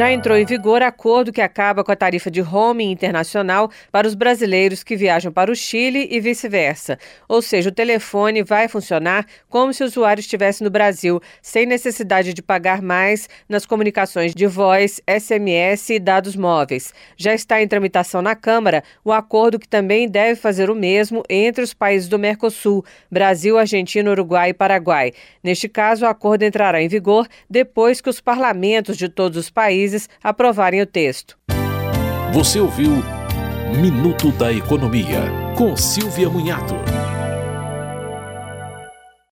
Já entrou em vigor acordo que acaba com a tarifa de roaming internacional para os brasileiros que viajam para o Chile e vice-versa. Ou seja, o telefone vai funcionar como se o usuário estivesse no Brasil, sem necessidade de pagar mais nas comunicações de voz, SMS e dados móveis. Já está em tramitação na Câmara o acordo que também deve fazer o mesmo entre os países do Mercosul, Brasil, Argentina, Uruguai e Paraguai. Neste caso, o acordo entrará em vigor depois que os parlamentos de todos os países países aprovarem o texto. Você ouviu Minuto da Economia, com Silvia Munhato.